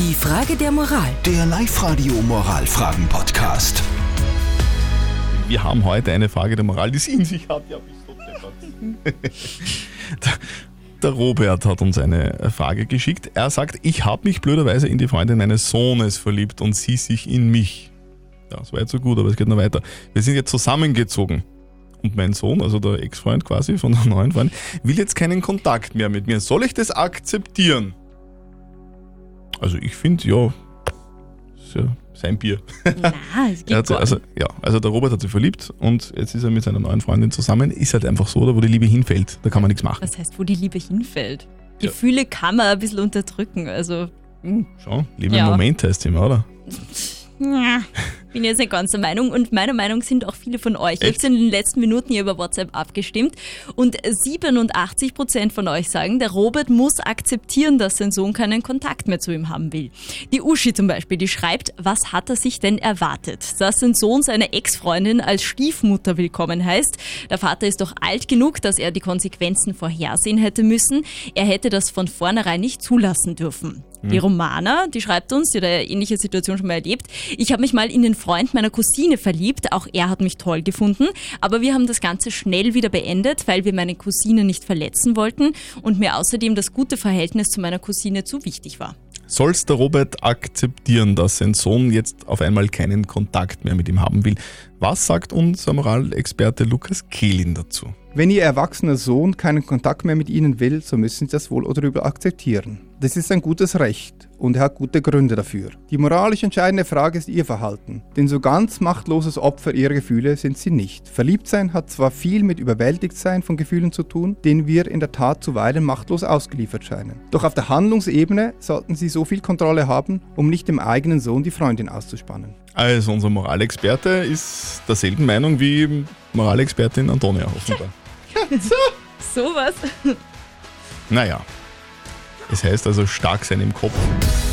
Die Frage der Moral. Der Live-Radio Moralfragen-Podcast. Wir haben heute eine Frage der Moral, die sie in sich hat. Ja, bist du der Robert hat uns eine Frage geschickt. Er sagt, ich habe mich blöderweise in die Freundin meines Sohnes verliebt und sie sich in mich. Ja, das war jetzt so gut, aber es geht noch weiter. Wir sind jetzt zusammengezogen. Und mein Sohn, also der Ex-Freund quasi von der neuen Freundin, will jetzt keinen Kontakt mehr mit mir. Soll ich das akzeptieren? Also ich finde, ja, ist ja sein Bier. Na, es geht hat, also, ja, also der Robert hat sich verliebt und jetzt ist er mit seiner neuen Freundin zusammen. Ist halt einfach so, da wo die Liebe hinfällt, da kann man nichts machen. Was heißt, wo die Liebe hinfällt? Ja. Gefühle kann man ein bisschen unterdrücken. Also, hm, Schon, Liebe Ja. im Moment heißt immer, oder? ja, bin jetzt nicht ganz der Meinung. Und meiner Meinung sind auch viele von euch. Ich Echt? habe in den letzten Minuten hier über WhatsApp abgestimmt. Und 87 Prozent von euch sagen, der Robert muss akzeptieren, dass sein Sohn keinen Kontakt mehr zu ihm haben will. Die Uschi zum Beispiel, die schreibt, was hat er sich denn erwartet? Dass sein Sohn seine Ex-Freundin als Stiefmutter willkommen heißt. Der Vater ist doch alt genug, dass er die Konsequenzen vorhersehen hätte müssen. Er hätte das von vornherein nicht zulassen dürfen. Die Romana, die schreibt uns, die hat eine ähnliche Situation schon mal erlebt. Ich habe mich mal in den Freund meiner Cousine verliebt. Auch er hat mich toll gefunden. Aber wir haben das Ganze schnell wieder beendet, weil wir meine Cousine nicht verletzen wollten und mir außerdem das gute Verhältnis zu meiner Cousine zu wichtig war. Soll's der Robert akzeptieren, dass sein Sohn jetzt auf einmal keinen Kontakt mehr mit ihm haben will? Was sagt unser Moralexperte Lukas Kehlin dazu? Wenn Ihr erwachsener Sohn keinen Kontakt mehr mit Ihnen will, so müssen Sie das wohl oder übel akzeptieren. Das ist ein gutes Recht und er hat gute Gründe dafür. Die moralisch entscheidende Frage ist Ihr Verhalten, denn so ganz machtloses Opfer Ihrer Gefühle sind Sie nicht. Verliebtsein hat zwar viel mit Überwältigtsein von Gefühlen zu tun, denen wir in der Tat zuweilen machtlos ausgeliefert scheinen. Doch auf der Handlungsebene sollten Sie so viel Kontrolle haben, um nicht dem eigenen Sohn die Freundin auszuspannen. Also unser Moralexperte ist derselben Meinung wie Moralexpertin Antonia offenbar. Sowas. Naja, es heißt also stark sein im Kopf.